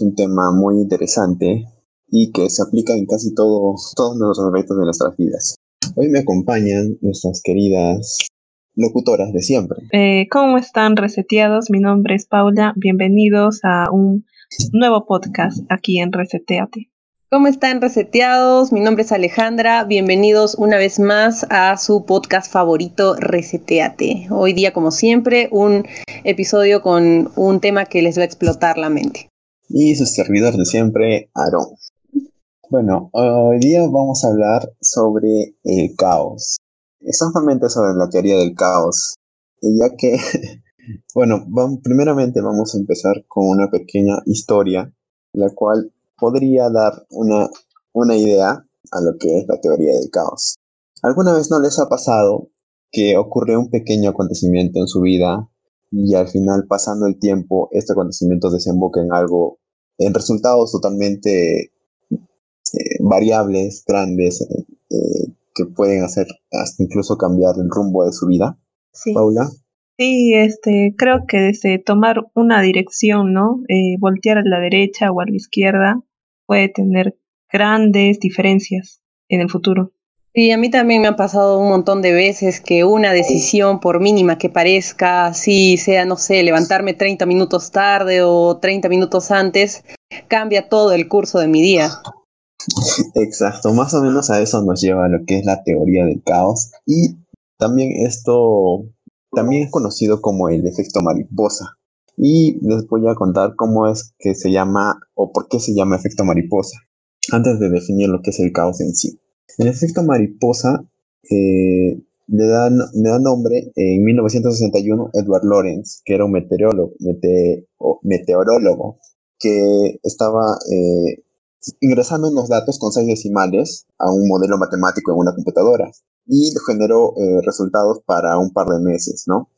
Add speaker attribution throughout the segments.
Speaker 1: Un tema muy interesante y que se aplica en casi todo, todos los aspectos de nuestras vidas. Hoy me acompañan nuestras queridas locutoras de siempre.
Speaker 2: Eh, ¿Cómo están reseteados? Mi nombre es Paula. Bienvenidos a un nuevo podcast aquí en Reseteate.
Speaker 3: ¿Cómo están reseteados? Mi nombre es Alejandra. Bienvenidos una vez más a su podcast favorito Reseteate. Hoy día, como siempre, un episodio con un tema que les va a explotar la mente.
Speaker 1: Y su servidor de siempre, Aaron. Bueno, hoy día vamos a hablar sobre el caos. Exactamente sobre la teoría del caos. Ya que, bueno, primeramente vamos a empezar con una pequeña historia, la cual podría dar una, una idea a lo que es la teoría del caos. ¿Alguna vez no les ha pasado que ocurre un pequeño acontecimiento en su vida y al final, pasando el tiempo, este acontecimiento desemboca en algo, en resultados totalmente eh, variables, grandes, eh, eh, que pueden hacer hasta incluso cambiar el rumbo de su vida?
Speaker 2: Sí.
Speaker 1: Paula.
Speaker 2: Sí, este, creo que desde tomar una dirección, ¿no? voltear a la derecha o a la izquierda puede tener grandes diferencias en el futuro.
Speaker 3: Sí, a mí también me ha pasado un montón de veces que una decisión, por mínima que parezca, así sea, no sé, levantarme 30 minutos tarde o 30 minutos antes, cambia todo el curso de mi día.
Speaker 1: Exacto, más o menos a eso nos lleva lo que es la teoría del caos y también esto también es conocido como el efecto mariposa y les voy a contar cómo es que se llama o por qué se llama efecto mariposa antes de definir lo que es el caos en sí. El efecto mariposa eh, le, da, le da nombre en 1961 Edward Lorenz, que era un meteorólogo, meteorólogo que estaba eh, ingresando unos datos con seis decimales a un modelo matemático en una computadora y generó eh, resultados para un par de meses, ¿no?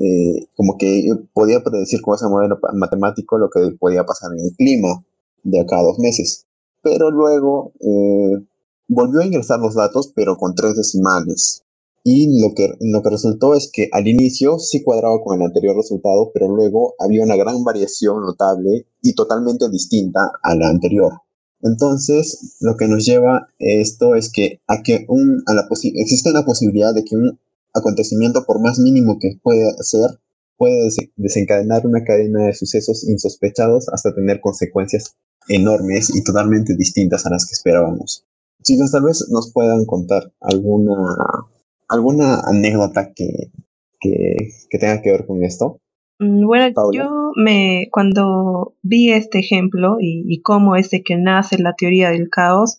Speaker 1: Eh, como que podía predecir con ese modelo matemático lo que podía pasar en el clima de acá a dos meses. Pero luego eh, volvió a ingresar los datos, pero con tres decimales. Y lo que, lo que resultó es que al inicio sí cuadraba con el anterior resultado, pero luego había una gran variación notable y totalmente distinta a la anterior. Entonces, lo que nos lleva esto es que, a que un, a la existe una posibilidad de que un acontecimiento, por más mínimo que pueda ser, puede desencadenar una cadena de sucesos insospechados hasta tener consecuencias enormes y totalmente distintas a las que esperábamos. Chicos, tal vez nos puedan contar alguna, alguna anécdota que, que, tenga que ver con esto.
Speaker 2: Mm, bueno, yo me, cuando vi este ejemplo y, y cómo es de que nace la teoría del caos,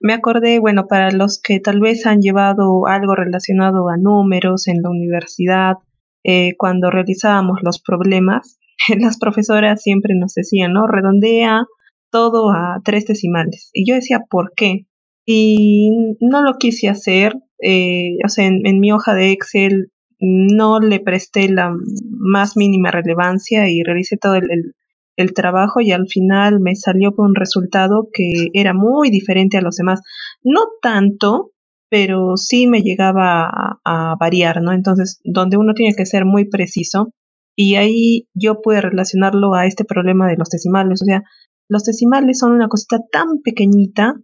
Speaker 2: me acordé, bueno, para los que tal vez han llevado algo relacionado a números en la universidad, eh, cuando realizábamos los problemas, las profesoras siempre nos decían, ¿no? Redondea todo a tres decimales. Y yo decía, ¿por qué? Y no lo quise hacer, eh, o sea, en, mi hoja de Excel no le presté la más mínima relevancia y realicé todo el, el trabajo y al final me salió con un resultado que era muy diferente a los demás. No tanto, pero sí me llegaba a, variar, ¿no? Entonces, donde uno tiene que ser muy preciso y ahí yo pude relacionarlo a este problema de los decimales. O sea, los decimales son una cosita tan pequeñita,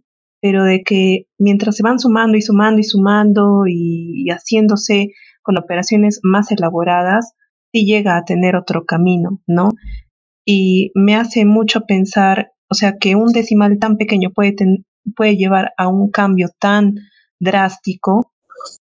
Speaker 2: pero de que mientras se van sumando y sumando y sumando y, haciéndose con operaciones más elaboradas, sí llega a tener otro camino, ¿no? y me hace mucho pensar, o sea, que un decimal tan pequeño puede, puede llevar a un cambio tan drástico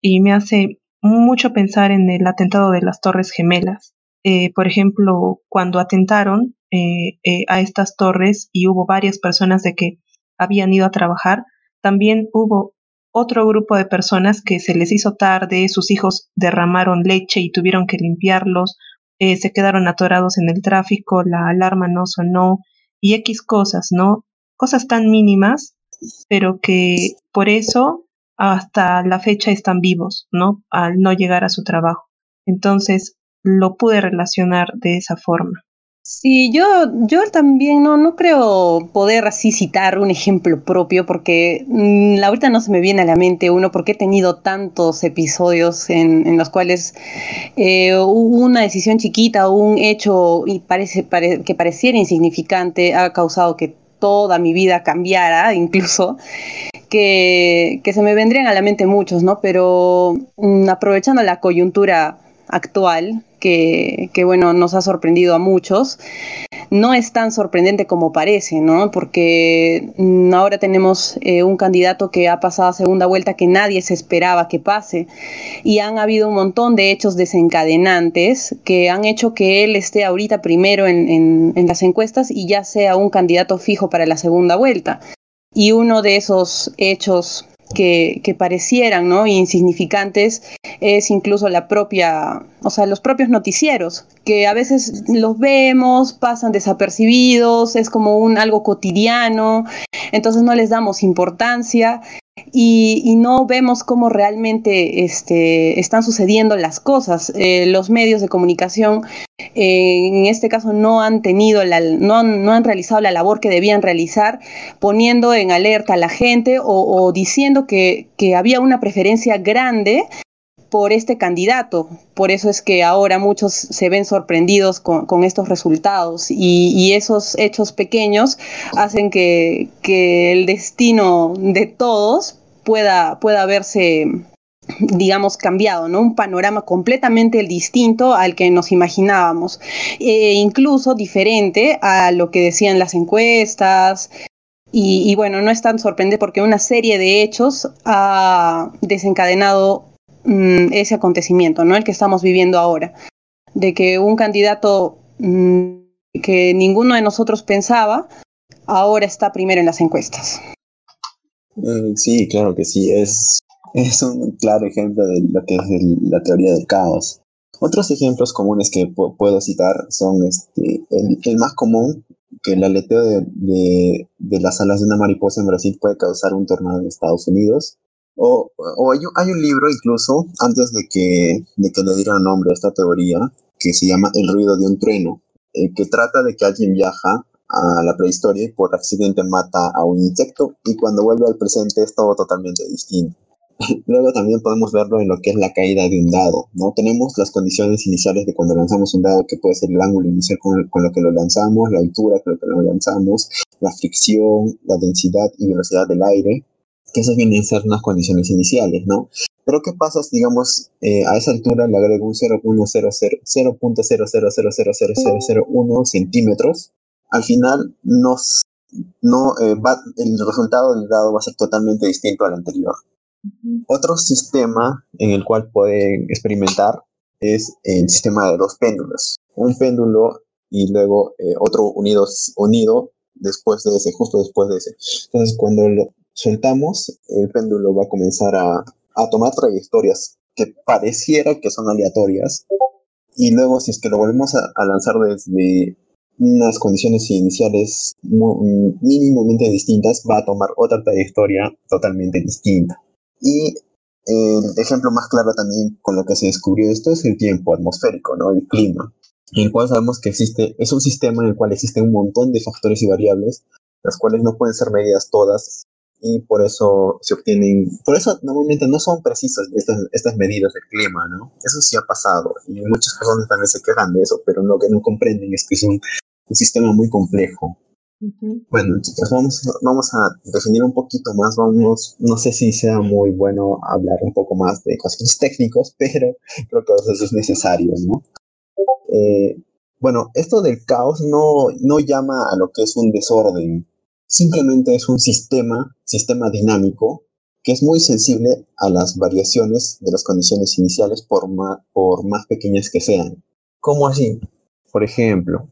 Speaker 2: y me hace mucho pensar en el atentado de las Torres Gemelas. Eh, por ejemplo, cuando atentaron eh, eh, a estas torres y hubo varias personas de que habían ido a trabajar, también hubo otro grupo de personas que se les hizo tarde, sus hijos derramaron leche y tuvieron que limpiarlos, eh, se quedaron atorados en el tráfico, la alarma no sonó y X cosas, ¿no? Cosas tan mínimas, pero que por eso hasta la fecha están vivos, ¿no? Al no llegar a su trabajo. Entonces, lo pude relacionar de esa forma.
Speaker 3: Sí, yo, yo también no, no creo poder así citar un ejemplo propio porque mm, ahorita no se me viene a la mente uno porque he tenido tantos episodios en, en los cuales eh, una decisión chiquita o un hecho y parece, que pareciera insignificante ha causado que toda mi vida cambiara incluso. Que, que se me vendrían a la mente muchos, ¿no? Pero mm, aprovechando la coyuntura actual, que, bueno, nos ha sorprendido a muchos. No es tan sorprendente como parece, ¿no? Porque mm, ahora tenemos eh, un candidato que ha pasado a segunda vuelta que nadie se esperaba que pase. Y han habido un montón de hechos desencadenantes que han hecho que él esté ahorita primero en, en las encuestas y ya sea un candidato fijo para la segunda vuelta. Y uno de esos hechos que, parecieran ¿no? insignificantes es incluso la propia, o sea, los propios noticieros, que a veces los vemos, pasan desapercibidos, es como un algo cotidiano, entonces no les damos importancia y, no vemos cómo realmente este, están sucediendo las cosas. Eh, los medios de comunicación eh, en este caso no han tenido, la, no, han, realizado la labor que debían realizar, poniendo en alerta a la gente o, diciendo que, había una preferencia grande por este candidato. Por eso es que ahora muchos se ven sorprendidos con, estos resultados y, esos hechos pequeños hacen que, que, el destino de todos pueda, pueda verse digamos, cambiado, ¿no? Un panorama completamente distinto al que nos imaginábamos, e incluso diferente a lo que decían las encuestas. Y, bueno, no es tan sorprendente porque una serie de hechos ha desencadenado mm, ese acontecimiento, ¿no? El que estamos viviendo ahora, de que un candidato mm, que ninguno de nosotros pensaba, ahora está primero en las encuestas.
Speaker 1: Mm, sí, claro que sí, es es un claro ejemplo de lo que es la teoría del caos. Otros ejemplos comunes que puedo citar son este, el, más común, que el aleteo de, las alas de una mariposa en Brasil puede causar un tornado en Estados Unidos. O, hay, un libro incluso, antes de que, de que le dieran nombre a esta teoría, que se llama El ruido de un trueno, eh, que trata de que alguien viaja a la prehistoria y por accidente mata a un insecto y cuando vuelve al presente es todo totalmente distinto. Luego también podemos verlo en lo que es la caída de un dado, ¿no? Tenemos las condiciones iniciales de cuando lanzamos un dado, que puede ser el ángulo inicial con, lo que lo lanzamos, la altura con lo que lo lanzamos, la fricción, la densidad y velocidad del aire, que esas vienen a ser unas condiciones iniciales, ¿no? Pero ¿qué pasa si, digamos, eh, a esa altura le agrego un 0.00000001 centímetros? Al final, nos, no, eh, va, el resultado del dado va a ser totalmente distinto al anterior. Otro sistema en el cual pueden experimentar es el sistema de dos péndulos. Un péndulo y luego eh, otro unido, unido después de ese, justo después de ese. Entonces, cuando lo soltamos, el péndulo va a comenzar a, tomar trayectorias que pareciera que son aleatorias. Y luego, si es que lo volvemos a, a lanzar desde unas condiciones iniciales mínimamente distintas, va a tomar otra trayectoria totalmente distinta. Y el ejemplo más claro también con lo que se descubrió esto es el tiempo atmosférico, ¿no? El clima, en el cual sabemos que existe, es un sistema en el cual existen un montón de factores y variables, las cuales no pueden ser medidas todas y por eso se obtienen, por eso normalmente no son precisas estas, estas medidas del clima, ¿no? Eso sí ha pasado y muchas personas también se quejan de eso, pero lo que no comprenden es que es un, un sistema muy complejo bueno, chicos, vamos, vamos a definir un poquito más, vamos, no sé si sea muy bueno hablar un poco más de conceptos técnicos, pero creo que eso es necesario, ¿no? Eh, bueno, esto del caos no, no llama a lo que es un desorden, simplemente es un sistema, sistema dinámico, que es muy sensible a las variaciones de las condiciones iniciales por más, por más pequeñas que sean. ¿Cómo así? Por ejemplo,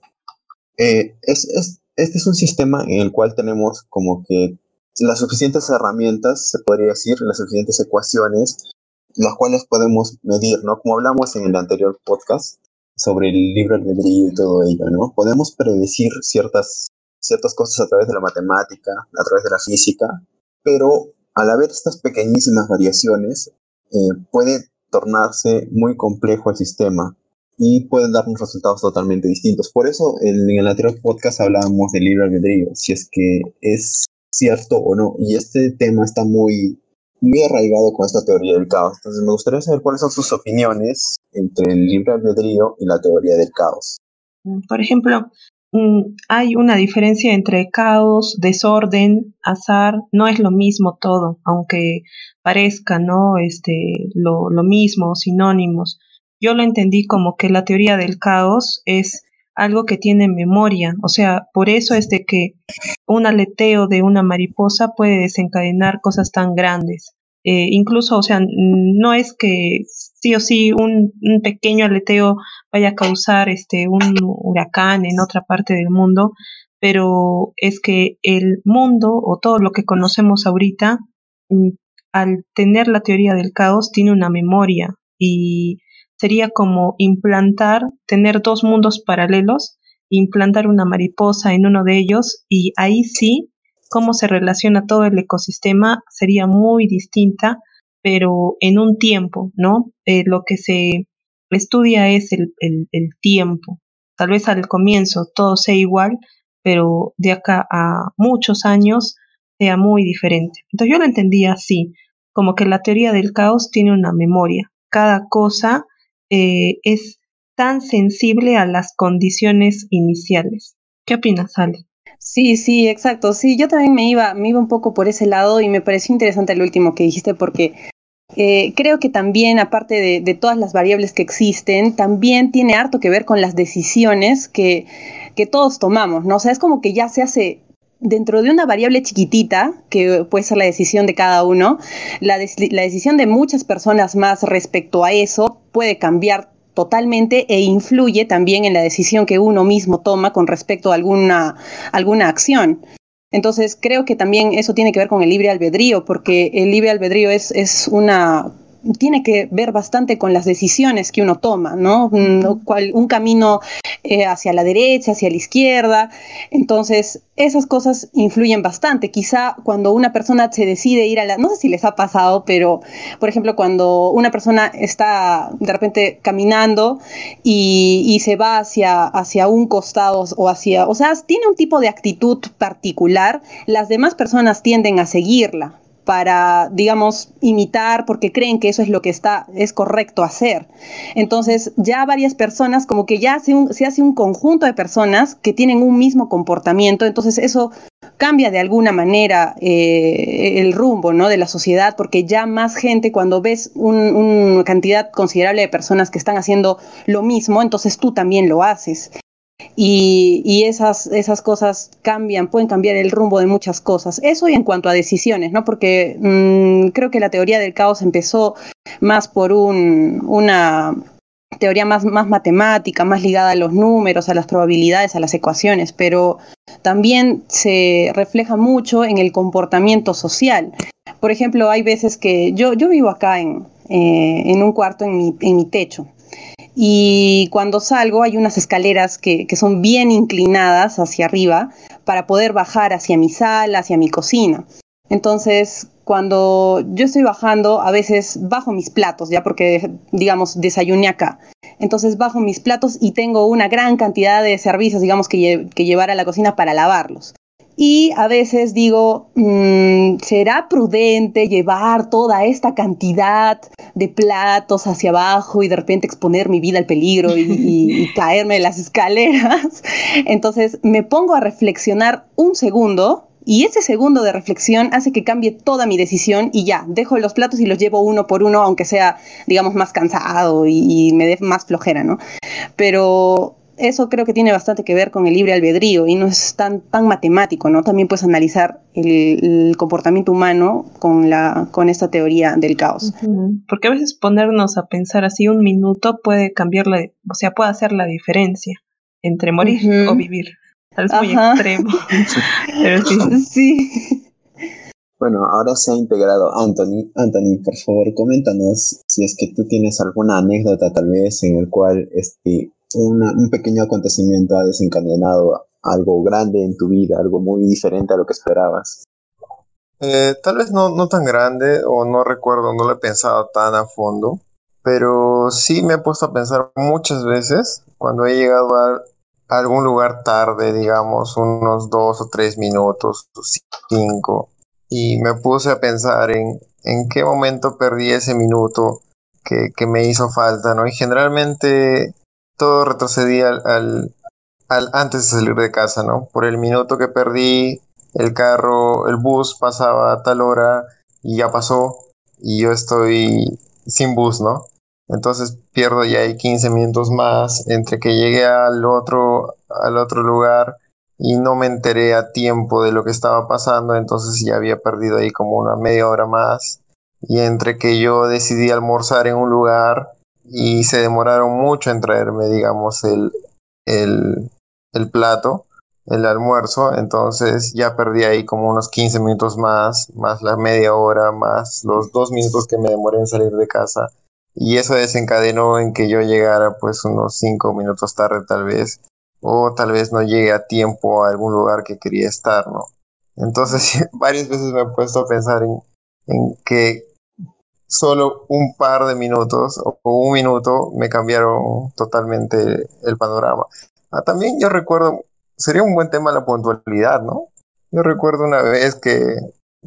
Speaker 1: eh, es, es, este es un sistema en el cual tenemos como que las suficientes herramientas, se podría decir, las suficientes ecuaciones, las cuales podemos medir, ¿no? Como hablamos en el anterior podcast sobre el libro albedrío y todo ello, ¿no? Podemos predecir ciertas, ciertas cosas a través de la matemática, a través de la física, pero al haber estas pequeñísimas variaciones, eh, puede tornarse muy complejo el sistema y pueden darnos resultados totalmente distintos. Por eso en, el anterior podcast hablábamos del libre albedrío, si es que es cierto o no. Y este tema está muy, muy arraigado con esta teoría del caos. Entonces me gustaría saber cuáles son sus opiniones entre el libre albedrío y la teoría del caos.
Speaker 2: Por ejemplo, hay una diferencia entre caos, desorden, azar, no es lo mismo todo, aunque parezca, ¿no? Este, lo, lo mismo, sinónimos. Yo lo entendí como que la teoría del caos es algo que tiene memoria, o sea, por eso es de que un aleteo de una mariposa puede desencadenar cosas tan grandes. Eh, incluso, o sea, no es que sí o sí un, un, pequeño aleteo vaya a causar este un huracán en otra parte del mundo, pero es que el mundo o todo lo que conocemos ahorita, mm, al tener la teoría del caos, tiene una memoria y sería como implantar, tener dos mundos paralelos, implantar una mariposa en uno de ellos y ahí sí, cómo se relaciona todo el ecosistema sería muy distinta, pero en un tiempo, ¿no? Eh, lo que se estudia es el, tiempo. Tal vez al comienzo todo sea igual, pero de acá a muchos años sea muy diferente. Entonces yo lo entendía así, como que la teoría del caos tiene una memoria. Cada cosa eh, es tan sensible a las condiciones iniciales. ¿Qué opinas, Ale?
Speaker 3: Sí, sí, exacto. Sí, yo también me iba, me iba un poco por ese lado y me pareció interesante el último que dijiste porque eh, creo que también, aparte de, de, todas las variables que existen, también tiene harto que ver con las decisiones que, que todos tomamos, ¿no? O sea, es como que ya se hace dentro de una variable chiquitita, que puede ser la decisión de cada uno, la, la decisión de muchas personas más respecto a eso puede cambiar totalmente e influye también en la decisión que uno mismo toma con respecto a alguna, alguna acción. Entonces creo que también eso tiene que ver con el libre albedrío, porque el libre albedrío es, es una tiene que ver bastante con las decisiones que uno toma, ¿no? Un, un camino eh, hacia la derecha, hacia la izquierda. Entonces, esas cosas influyen bastante. Quizá cuando una persona se decide ir a la... No sé si les ha pasado, pero, por ejemplo, cuando una persona está de repente caminando y, y se va hacia, hacia un costado o hacia... O sea, tiene un tipo de actitud particular, las demás personas tienden a seguirla para, digamos, imitar porque creen que eso es lo que está, es correcto hacer. Entonces, ya varias personas, como que ya se, hace un conjunto de personas que tienen un mismo comportamiento, entonces eso cambia de alguna manera eh, el rumbo ¿no? de la sociedad, porque ya más gente, cuando ves una cantidad considerable de personas que están haciendo lo mismo, entonces tú también lo haces. Y, esas, esas cosas cambian, pueden cambiar el rumbo de muchas cosas. Eso y en cuanto a decisiones, ¿no? Porque mmm, creo que la teoría del caos empezó más por un, una teoría más, más matemática, más ligada a los números, a las probabilidades, a las ecuaciones, pero también se refleja mucho en el comportamiento social. Por ejemplo, hay veces que yo, yo vivo acá en, eh, en un cuarto en mi, en mi techo y cuando salgo hay unas escaleras que, son bien inclinadas hacia arriba para poder bajar hacia mi sala, hacia mi cocina. Entonces, cuando yo estoy bajando, a veces bajo mis platos, ya porque, digamos, desayuné acá. Entonces bajo mis platos y tengo una gran cantidad de servicios, digamos, que, lle que llevar a la cocina para lavarlos. Y a veces digo, mmm, ¿será prudente llevar toda esta cantidad de platos hacia abajo y de repente exponer mi vida al peligro y, y, y caerme de las escaleras? Entonces me pongo a reflexionar un segundo y ese segundo de reflexión hace que cambie toda mi decisión y ya, dejo los platos y los llevo uno por uno, aunque sea, digamos, más cansado y, y me dé más flojera, ¿no? Pero eso creo que tiene bastante que ver con el libre albedrío y no es tan, tan matemático, ¿no? También puedes analizar el, el comportamiento humano con, la, con esta teoría del caos.
Speaker 2: Uh -huh. Porque a veces ponernos a pensar así un minuto puede cambiar la, o sea, puede hacer la diferencia entre morir uh -huh. o vivir. Es muy Ajá. extremo. Pero sí.
Speaker 3: sí.
Speaker 1: Bueno, ahora se ha integrado Anthony. Anthony, por favor, coméntanos si es que tú tienes alguna anécdota tal vez en el cual este, un pequeño acontecimiento ha desencadenado algo grande en tu vida, algo muy diferente a lo que esperabas.
Speaker 4: Eh, tal vez no, no tan grande o no recuerdo, no lo he pensado tan a fondo, pero sí me he puesto a pensar muchas veces cuando he llegado a algún lugar tarde, digamos, unos dos o tres minutos, cinco, y me puse a pensar en, en qué momento perdí ese minuto que, que me hizo falta, ¿no? Y generalmente todo retrocedía al, al, antes de salir de casa, ¿no? Por el minuto que perdí, el carro, el bus pasaba a tal hora y ya pasó y yo estoy sin bus, ¿no? Entonces pierdo ya ahí 15 minutos más entre que llegué al otro, al otro lugar y no me enteré a tiempo de lo que estaba pasando, entonces ya había perdido ahí como una media hora más. Y entre que yo decidí almorzar en un lugar y se demoraron mucho en traerme, digamos, el, el, el plato, el almuerzo, entonces ya perdí ahí como unos 15 minutos más, más la media hora, más los dos minutos que me demoré en salir de casa. Y eso desencadenó en que yo llegara pues unos 5 minutos tarde tal vez, o tal vez no llegue a tiempo a algún lugar que quería estar, ¿no? Entonces varias veces me he puesto a pensar en, en que solo un par de minutos o un minuto me cambiaron totalmente el panorama. Ah, también yo recuerdo, sería un buen tema la puntualidad, ¿no? Yo recuerdo una vez que,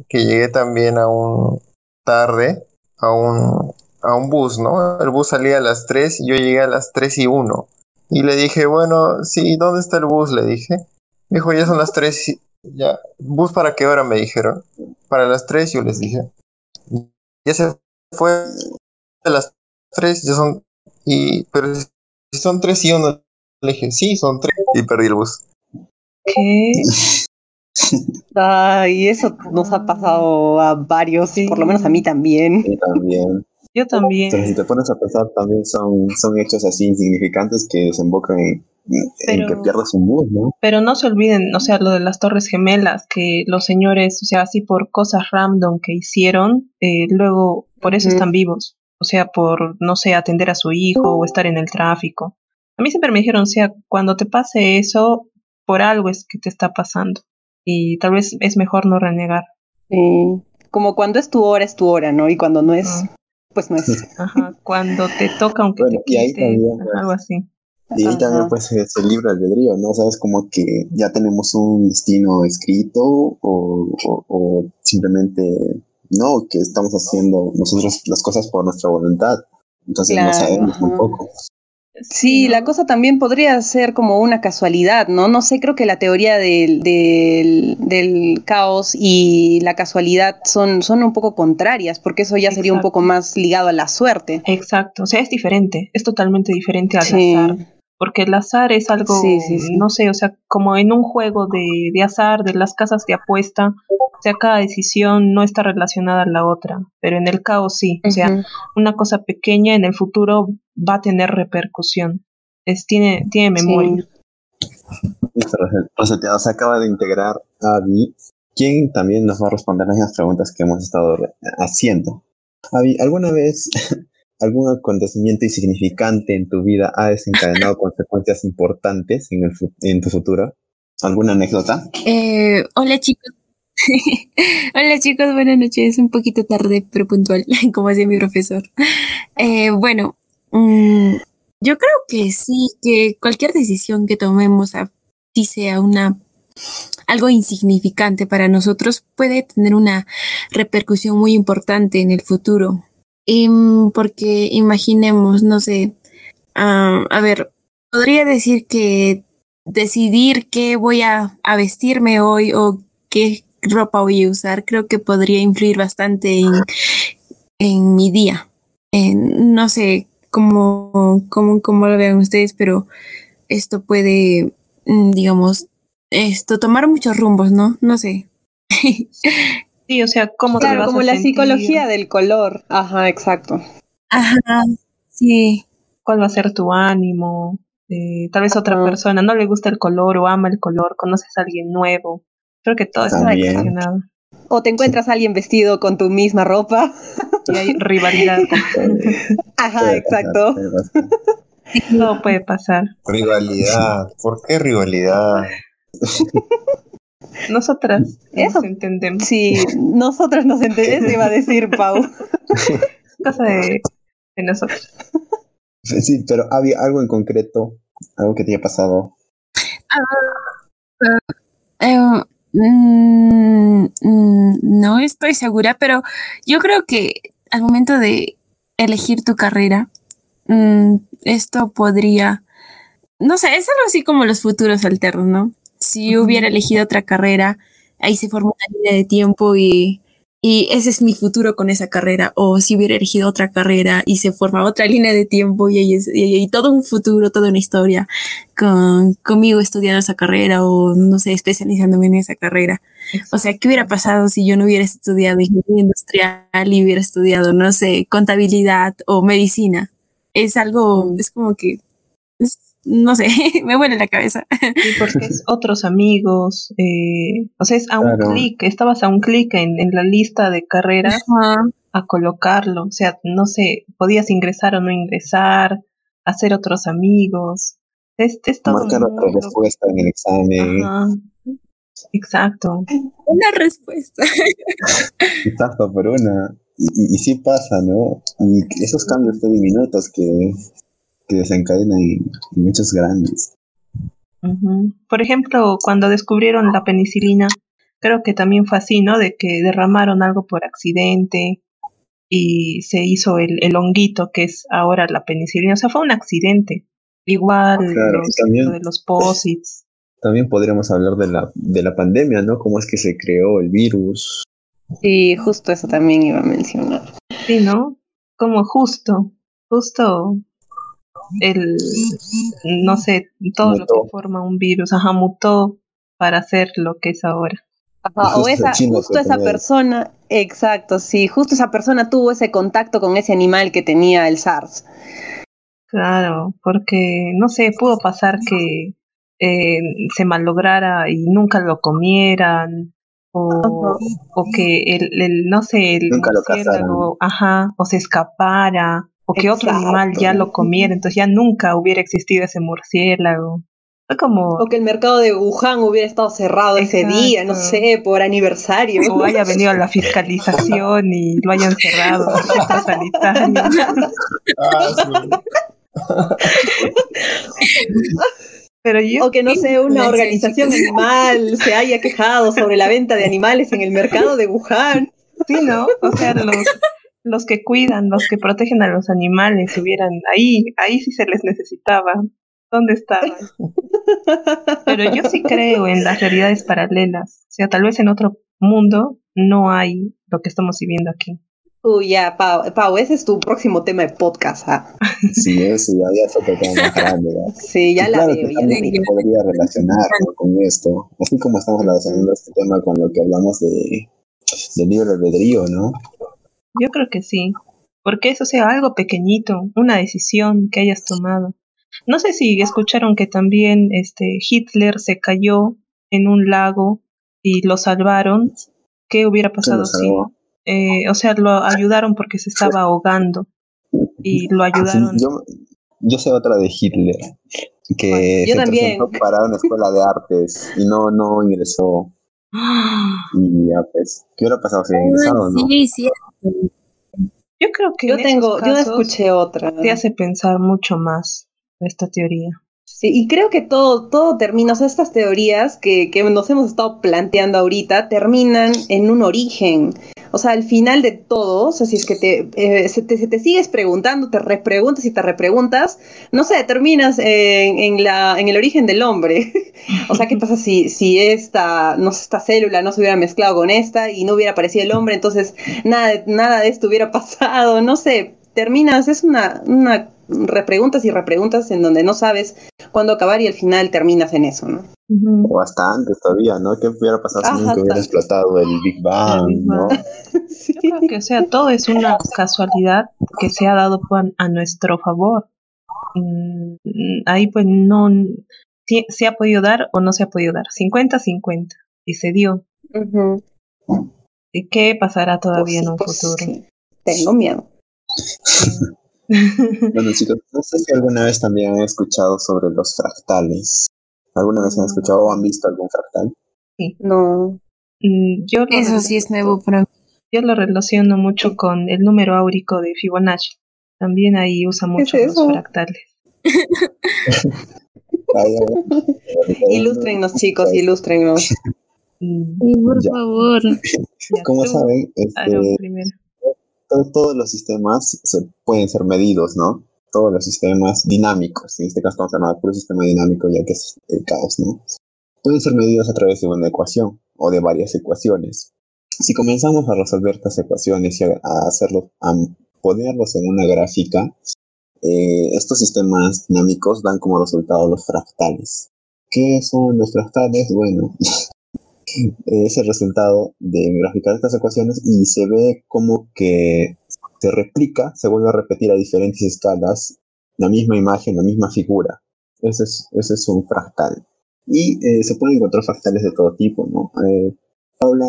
Speaker 4: que llegué también a un tarde, a un, a un bus, ¿no? El bus salía a las 3 y yo llegué a las 3 y 1. Y le dije, bueno, sí, ¿dónde está el bus? Le dije. Me dijo, ya son las 3 y ya. ¿Bus para qué hora? Me dijeron. Para las 3 yo les dije. Ya se fue a las 3, ya son... Y, pero si son 3 y 1, le dije, sí, son tres. Y perdí el bus.
Speaker 2: ¿Qué?
Speaker 3: Ay, eso nos ha pasado a varios, por lo menos a mí también.
Speaker 1: También.
Speaker 2: Yo también.
Speaker 1: Pero si te pones a pensar, también son, son hechos así insignificantes que desembocan en, en que pierdas un bus, ¿no?
Speaker 2: Pero no se olviden, o sea, lo de las Torres Gemelas, que los señores, o sea, así por cosas random que hicieron, eh, luego por eso están vivos. O sea, por, no sé, atender a su hijo o estar en el tráfico. A mí siempre me dijeron, o sea, cuando te pase eso, por algo es que te está pasando. Y tal vez es mejor no renegar.
Speaker 3: Sí. Como cuando es tu hora, es tu hora, ¿no? Y cuando no es, pues no es.
Speaker 2: Ajá. Cuando te toca, aunque te quite, algo así.
Speaker 1: Y ahí también pues es el libre albedrío, ¿no? Sabes como que ya tenemos un destino escrito o, o, o, simplemente no, que estamos haciendo nosotros las cosas por nuestra voluntad. Entonces no sabemos un poco.
Speaker 3: Sí, la cosa también podría ser como una casualidad, ¿no? No sé, creo que la teoría del, del, del caos y la casualidad son, son un poco contrarias, porque eso ya sería un poco más ligado a la suerte.
Speaker 2: Exacto, o sea, es diferente, es totalmente diferente al azar. Porque el azar es algo,
Speaker 3: Sí, sí, sí.
Speaker 2: no sé, o sea, como en un juego de, de azar, de las casas de apuesta, o sea, cada decisión no está relacionada a la otra, pero en el caos sí, o sea, una cosa pequeña en el futuro va a tener repercusión. Es, tiene, tiene memoria.
Speaker 1: Roseteado se acaba de integrar a Avi, quien también nos va a responder las mismas preguntas que hemos estado haciendo. Avi, ¿alguna vez algún acontecimiento insignificante en tu vida ha desencadenado consecuencias importantes en, el en tu futuro? ¿Alguna anécdota?
Speaker 5: Eh, hola chicos. hola chicos, buenas noches. Un poquito tarde, pero puntual, como decía mi profesor. Eh, bueno, mm, yo creo que sí, que cualquier decisión que tomemos, así sea una algo insignificante para nosotros, puede tener una repercusión muy importante en el futuro. Em, porque imaginemos, no sé, ah, a ver, podría decir que decidir qué voy a, a vestirme hoy o qué ropa voy a usar, creo que podría influir bastante en, en mi día. En- no sé cómo, cómo, cómo lo vean ustedes, pero esto puede, mm, digamos, esto tomar muchos rumbos, ¿no? No sé.
Speaker 2: Sí, o sea, ¿cómo te
Speaker 3: Claro,
Speaker 2: vas
Speaker 3: como
Speaker 2: a
Speaker 3: la
Speaker 2: sentir?
Speaker 3: psicología del color. Ajá, exacto.
Speaker 5: Ajá, sí.
Speaker 2: ¿Cuál va a ser tu ánimo? Eh, tal vez otra persona no le gusta el color o ama el color, conoces a alguien nuevo. Creo que todo está relacionado.
Speaker 3: O te encuentras a alguien vestido con tu misma ropa.
Speaker 2: Y hay rivalidad.
Speaker 3: Ajá,
Speaker 1: Puede
Speaker 3: exacto.
Speaker 1: pasar, puede pasar.
Speaker 2: todo puede pasar.
Speaker 4: Rivalidad. ¿Por qué rivalidad?
Speaker 2: Nosotras
Speaker 3: Eso.
Speaker 2: nos entendemos.
Speaker 3: Sí, nosotros nos entendemos, iba a decir Pau.
Speaker 2: Cosa de de nosotros.
Speaker 1: Sí, pero había algo en concreto, algo que te haya pasado.
Speaker 5: Uh, uh, no estoy segura, pero yo creo que al momento de elegir tu carrera, mm, esto podría, no sé, es algo así como los futuros alternos, ¿no? Si yo hubiera elegido otra carrera, ahí se forma una línea de tiempo y y ese es mi futuro con esa carrera, o si hubiera elegido otra carrera y se forma otra línea de tiempo y y todo un futuro, toda una historia con, conmigo estudiando esa carrera o no sé, especializándome en esa carrera. O sea, ¿qué hubiera pasado si yo no hubiera estudiado ingeniería industrial y hubiera estudiado, no sé, contabilidad o medicina? Es algo, es como que no sé, me vuelve la cabeza.
Speaker 2: Sí, porque es otros amigos, eh, o sea, es a un clic, estabas a un clic en, en, la lista de carreras a colocarlo, o sea, no sé, podías ingresar o no ingresar, hacer otros amigos. Es, es todo
Speaker 1: Marcar otra respuesta en el examen.
Speaker 2: Exacto.
Speaker 5: Una respuesta.
Speaker 1: Exacto, por una. Y, y, sí pasa, ¿no? Y esos cambios de diminutos que que desencadenan en, hechos grandes.
Speaker 2: Por ejemplo, cuando descubrieron la penicilina, creo que también fue así, ¿no? De que derramaron algo por accidente y se hizo el, el honguito que es ahora la penicilina. O sea, fue un accidente. Igual de los posits.
Speaker 1: También podríamos hablar de la, de la pandemia, ¿no? Cómo es que se creó el virus.
Speaker 3: Sí, justo eso también iba a mencionar.
Speaker 2: Sí, ¿no? Como justo, justo el, no sé, todo lo que forma un virus, ajá, mutó para hacer lo que es ahora.
Speaker 3: Ajá, o esa, justo esa persona, exacto, sí, justo esa persona tuvo ese contacto con ese animal que tenía el SARS.
Speaker 2: Claro, porque, no sé, pudo pasar que eh, se malograra y nunca lo comieran, o, o que el, el, no sé, el murciélago, ajá, o se escapara, o que otro animal ya lo comiera, entonces ya nunca hubiera existido ese murciélago. Como...
Speaker 3: O que el mercado de Wuhan hubiera estado cerrado ese día, no sé, por aniversario.
Speaker 2: O haya venido a la fiscalización y lo hayan cerrado, Pero yo,
Speaker 3: o que no sé, una organización animal se haya quejado sobre la venta de animales en el mercado de Wuhan.
Speaker 2: Sí, ¿no? O sea, los, los que cuidan, los que protegen a los animales, hubieran ahí, ahí sí se les necesitaba. ¿Dónde estaban? Pero yo sí creo en las realidades paralelas. O sea, tal vez en otro mundo no hay lo que estamos viviendo aquí.
Speaker 3: Uy, ya, Pau, Pau, ese es tu próximo tema de podcast, ¿ah?
Speaker 1: Sí, sí, ya, ya otro tema más grande,
Speaker 3: Sí, ya la veo, ya la
Speaker 1: veo. podría relacionar con esto, así como estamos relacionando este tema con lo que hablamos de, de libre albedrío, ¿no?
Speaker 2: Yo creo que sí, porque eso sea algo pequeñito, una decisión que hayas tomado. No sé si escucharon que también este Hitler se cayó en un lago y lo salvaron. ¿Qué hubiera pasado si? Eh, o sea, lo ayudaron porque se estaba ahogando y lo ayudaron.
Speaker 1: Yo, yo sé otra de Hitler que
Speaker 3: yo se también.
Speaker 1: presentó para una escuela de artes y no no ingresó. Y ya pues, ¿qué hubiera pasado si ingresado, no?
Speaker 5: Sí, sí,
Speaker 2: yo creo que
Speaker 3: yo tengo, yo escuché otra.
Speaker 2: Te hace pensar mucho más esta teoría.
Speaker 3: Sí, y creo que todo, todo termina, o sea, estas teorías que, que nos hemos estado planteando ahorita terminan en un origen. O sea, al final de todo, o sea, si es que te, eh, se, te, te, sigues preguntando, te repreguntas y te repreguntas, no sé, terminas en, en, la, en el origen del hombre. o sea, ¿qué pasa si, si esta, no sé, esta célula no se hubiera mezclado con esta y no hubiera aparecido el hombre? Entonces, nada, nada de esto hubiera pasado, no sé, terminas, es una, una repreguntas y repreguntas en donde no sabes cuándo acabar y al final terminas en eso, ¿no?
Speaker 1: O hasta antes todavía, ¿no? ¿Qué hubiera pasado si nunca hubiera explotado el Big Bang, ¿no?
Speaker 2: sí. Yo creo que, o sea, todo es una casualidad que se ha dado a nuestro favor. Mm, ahí pues no, si, se ha podido dar o no se ha podido dar. 50-50. Y se dio. ¿Y qué pasará todavía en un futuro?
Speaker 3: Tengo miedo.
Speaker 1: bueno chicos, no sé si alguna vez también han escuchado sobre los fractales. ¿Alguna vez han escuchado o han visto algún fractal?
Speaker 2: Sí.
Speaker 3: No.
Speaker 2: Mm, yo
Speaker 5: Eso sí es nuevo para mí.
Speaker 2: Yo lo relaciono mucho con el número áurico de Fibonacci. También ahí usa mucho los fractales.
Speaker 3: ilústrenos, chicos, ilústrenos.
Speaker 5: Sí, por favor.
Speaker 1: Como saben, este, todos los sistemas se pueden ser medidos, ¿no? Todos los sistemas dinámicos, en este caso estamos hablando de puro sistema dinámico, ya que es el caos, ¿no? Pueden ser medidos a través de una ecuación o de varias ecuaciones. Si comenzamos a resolver estas ecuaciones y a, hacerlo, a ponerlos en una gráfica, eh, estos sistemas dinámicos dan como resultado los fractales. ¿Qué son los fractales? Bueno, es el resultado de graficar estas ecuaciones y se ve como que se replica, se vuelve a repetir a diferentes escalas la misma imagen, la misma figura. Ese es, ese es un fractal. Y eh, se pueden encontrar fractales de todo tipo, ¿no? Eh, Paula,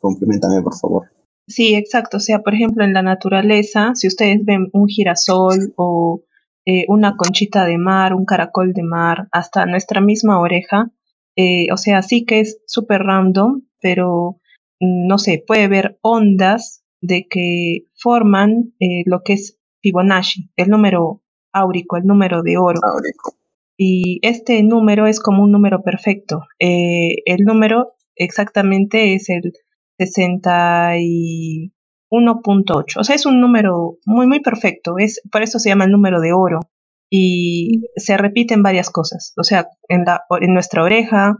Speaker 1: complementame, por favor.
Speaker 2: Sí, exacto. O sea, por ejemplo, en la naturaleza, si ustedes ven un girasol o eh, una conchita de mar, un caracol de mar, hasta nuestra misma oreja, o sea, sí que es súper random, pero mm, no sé, puede haber ondas de que forman eh, lo que es Fibonacci, el número áurico, el número de oro. Y este número es como un número perfecto. Eh, el número exactamente es el 61.8. O sea, es un número muy, muy perfecto. Es, por eso se llama el número de oro y se repiten varias cosas, o sea, en, la, en nuestra oreja,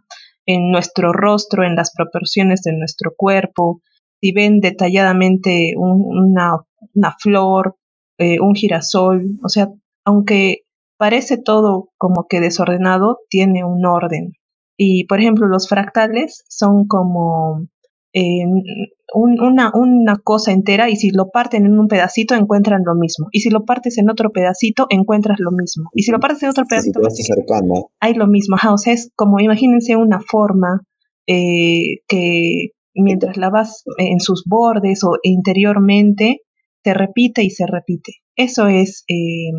Speaker 2: en nuestro rostro, en las proporciones de nuestro cuerpo, si ven detalladamente una, una, flor, eh, un girasol, o sea, aunque parece todo como que desordenado, tiene un orden. Y por ejemplo, los fractales son como una, una cosa entera y si lo parten en un pedacito encuentran lo mismo. Y si lo partes en otro pedacito encuentras lo mismo. Y si lo partes en otro pedacito hay lo mismo. o sea, es como imagínense una forma eh, que mientras la vas en sus bordes o interiormente se repite y se repite. Eso es eh,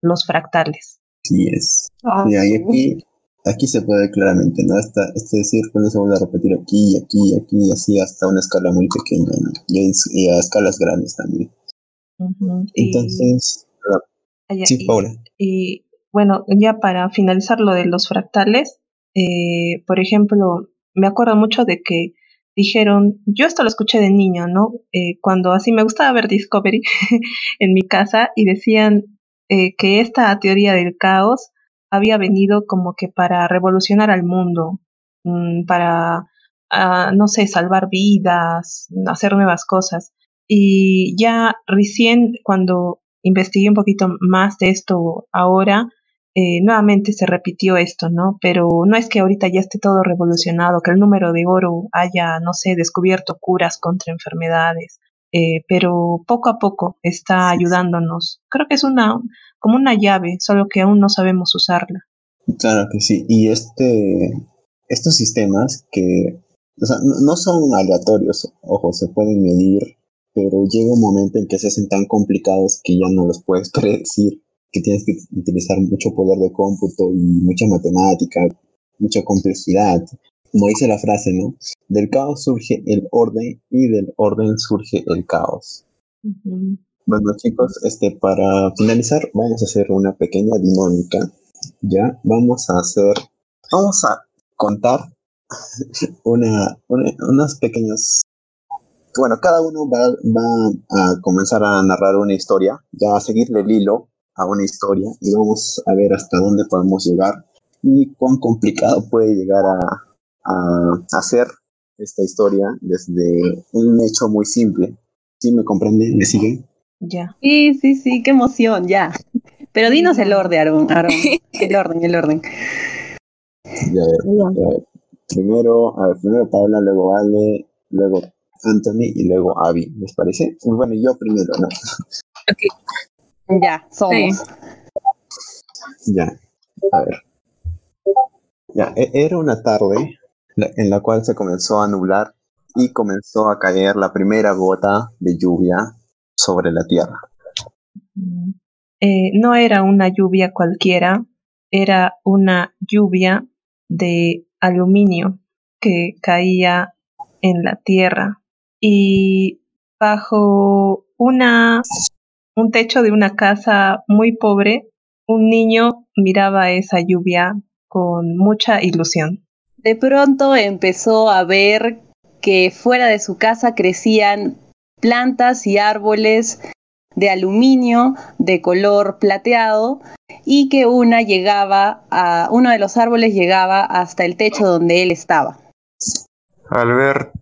Speaker 2: los fractales.
Speaker 1: Sí es. Ah, y aquí aquí se puede claramente, ¿no? Esta, este círculo se vuelve a repetir aquí, aquí, aquí, así hasta una escala muy pequeña, ¿no? Y, a escalas grandes también. Entonces, ah, sí, Paula.
Speaker 2: Y, bueno, ya para finalizar lo de los fractales, eh, por ejemplo, me acuerdo mucho de que dijeron, yo esto lo escuché de niño, ¿no? Eh, cuando así me gustaba ver Discovery en mi casa y decían eh, que esta teoría del caos había venido como que para revolucionar al mundo, mm, para, ah, no sé, salvar vidas, hacer nuevas cosas. Y ya recién cuando investigué un poquito más de esto ahora, eh, nuevamente se repitió esto, ¿no? Pero no es que ahorita ya esté todo revolucionado, que el número de oro haya, no sé, descubierto curas contra enfermedades, eh, pero poco a poco está ayudándonos. Creo que es una, como una llave, solo que aún no sabemos usarla.
Speaker 1: Claro que sí, y este, estos sistemas que o sea, no son aleatorios, ojo, se pueden medir, pero llega un momento en que se hacen tan complicados que ya no los puedes predecir, que tienes que utilizar mucho poder de cómputo y mucha matemática, mucha complejidad como dice la frase, ¿no? Del caos surge el orden y del orden surge el caos. Bueno, chicos, este, para finalizar, vamos a hacer una pequeña dinámica. Ya, vamos a hacer, vamos a contar una, unas pequeñas bueno, cada uno va, va, a comenzar a narrar una historia, ya a seguirle el hilo a una historia y vamos a ver hasta dónde podemos llegar y cuán complicado puede llegar a, a hacer esta historia desde un hecho muy simple. ¿Sí me comprenden? ¿Me siguen?
Speaker 2: Ya.
Speaker 3: Sí, sí, sí, qué emoción, ya. Pero dinos el orden, Aaron, el orden, el orden.
Speaker 1: Ya, Primero, a ver, primero Paula, luego Ale, luego Anthony y luego Abby, ¿les parece? Bueno, yo primero, ¿no?
Speaker 3: Ok. Ya, somos.
Speaker 1: Ya, a ver. Ya, e-, era una tarde en la cual se comenzó a nublar y comenzó a caer la primera gota de lluvia sobre la tierra.
Speaker 2: Eh, no era una lluvia cualquiera, era una lluvia de aluminio que caía en la tierra y bajo una un techo de una casa muy pobre, un niño miraba esa lluvia con mucha ilusión.
Speaker 3: De pronto empezó a ver que fuera de su casa crecían plantas y árboles de aluminio de color plateado y que una llegaba a uno de los árboles llegaba hasta el techo donde él estaba.
Speaker 4: Al ver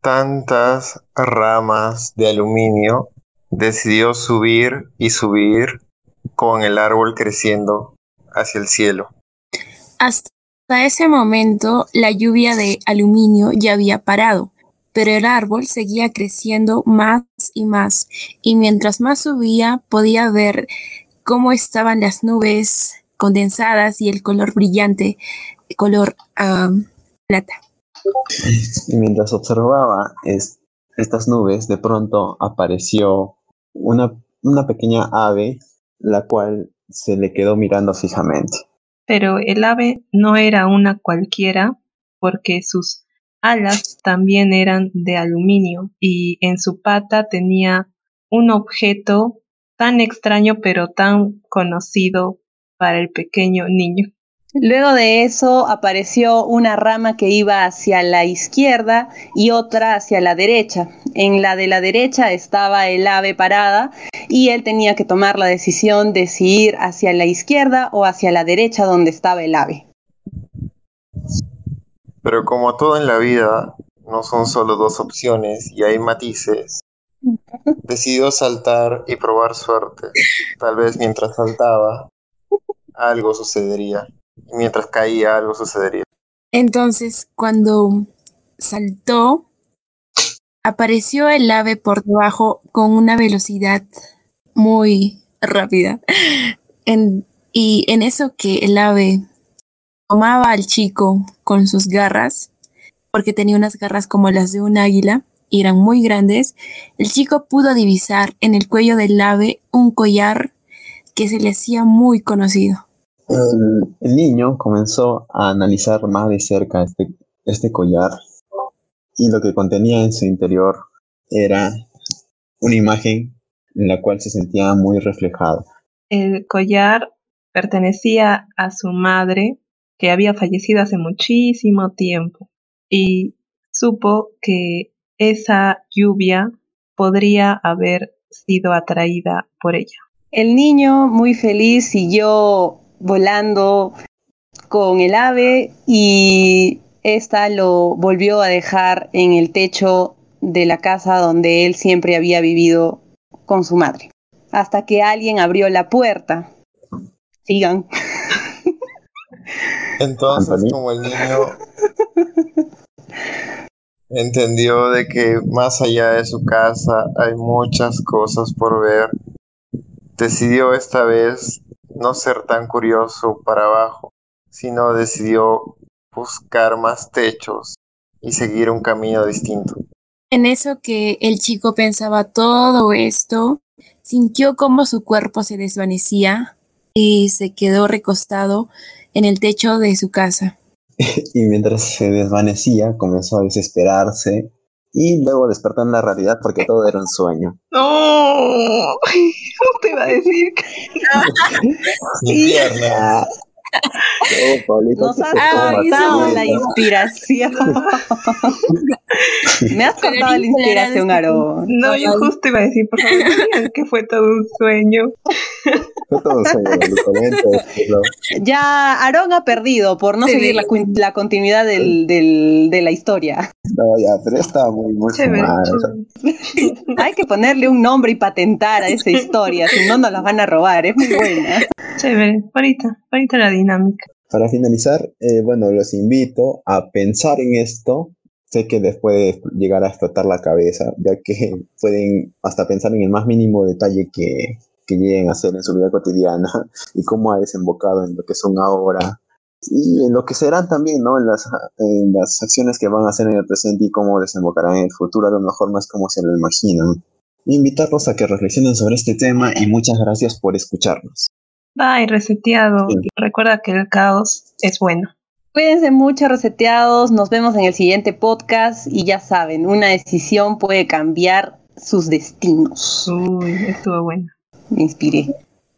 Speaker 4: tantas ramas de aluminio, decidió subir y subir con el árbol creciendo hacia el cielo.
Speaker 5: Hasta ese momento la lluvia de aluminio ya había parado, pero el árbol seguía creciendo más y más, y mientras más subía podía ver cómo estaban las nubes condensadas y el color brillante, color plata.
Speaker 1: Y mientras observaba estas nubes, de pronto apareció una, una pequeña ave, la cual se le quedó mirando fijamente.
Speaker 2: Pero el ave no era una cualquiera, porque sus alas también eran de aluminio y en su pata tenía un objeto tan extraño pero tan conocido para el pequeño niño.
Speaker 3: Luego de eso apareció una rama que iba hacia la izquierda y otra hacia la derecha. En la de la derecha estaba el ave parada y él tenía que tomar la decisión de si ir hacia la izquierda o hacia la derecha donde estaba el ave.
Speaker 4: Pero como todo en la vida, no son solo dos opciones y hay matices. Decidió saltar y probar suerte. Tal vez mientras saltaba, algo sucedería mientras caía algo sucedería.
Speaker 5: Entonces, cuando saltó, apareció el ave por debajo con una velocidad muy rápida. y en eso que el ave tomaba al chico con sus garras, porque tenía unas garras como las de un águila, y eran muy grandes, el chico pudo divisar en el cuello del ave un collar que se le hacía muy conocido
Speaker 1: el, niño comenzó a analizar más de cerca este, este collar y lo que contenía en su interior era una imagen en la cual se sentía muy reflejado.
Speaker 2: El collar pertenecía a su madre, que había fallecido hace muchísimo tiempo, y supo que esa lluvia podría haber sido atraída por ella.
Speaker 3: El niño, muy feliz, siguió volando con el ave y esta lo volvió a dejar en el techo de la casa donde él siempre había vivido con su madre. Hasta que alguien abrió la puerta. Sigan.
Speaker 4: Entonces, como el niño entendió de que más allá de su casa hay muchas cosas por ver, decidió esta vez no ser tan curioso para abajo, sino decidió buscar más techos y seguir un camino distinto.
Speaker 5: En eso que el chico pensaba todo esto, sintió como su cuerpo se desvanecía y se quedó recostado en el techo de su casa.
Speaker 1: y mientras se desvanecía, comenzó a desesperarse y luego despertó en la realidad porque todo era un sueño.
Speaker 2: ¡No! ¿Cómo te iba a decir?
Speaker 3: pierna. Nos has la inspiración. Me has cortado la inspiración, Aro.
Speaker 2: No, yo justo iba a decir, por favor, que fue todo un sueño.
Speaker 1: Fue todo un sueño,
Speaker 3: Ya, Aarón ha perdido por no seguir la, la continuidad del, del, de la historia.
Speaker 1: No, ya, pero estaba muy, muy
Speaker 3: Hay que ponerle un nombre y patentar a esa historia, si no nos la van a robar, es muy buena.
Speaker 2: Chévere, ahorita, ahorita la dinámica.
Speaker 1: Para finalizar, eh, bueno, los invito a pensar en esto. Sé que les puede llegar a explotar la cabeza, ya que pueden hasta pensar en el más mínimo detalle que, que lleguen a hacer en su vida cotidiana y cómo ha desembocado en lo que son ahora y en lo que serán también, ¿no? En las, en las acciones que van a hacer en el presente y cómo desembocarán en el futuro, a lo mejor más como se lo imaginan. Invitarlos a que reflexionen sobre este tema y muchas gracias por escucharnos.
Speaker 2: Bye, reseteado. Recuerda que el caos es bueno.
Speaker 3: Cuídense mucho, reseteados. Nos vemos en el siguiente podcast y ya saben, una decisión puede cambiar sus destinos.
Speaker 2: Uy, estuvo bueno.
Speaker 3: me inspiré.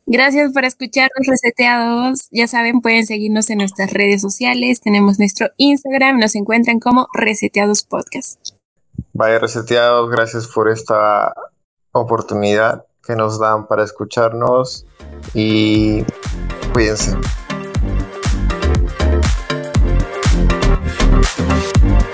Speaker 5: Gracias por escucharnos reseteados. Ya saben, pueden seguirnos en nuestras redes sociales. Tenemos nuestro Instagram, nos encuentran como Reseteados Podcast.
Speaker 4: Vaya reseteados, gracias por esta oportunidad que nos dan para escucharnos y cuídense. Thank you.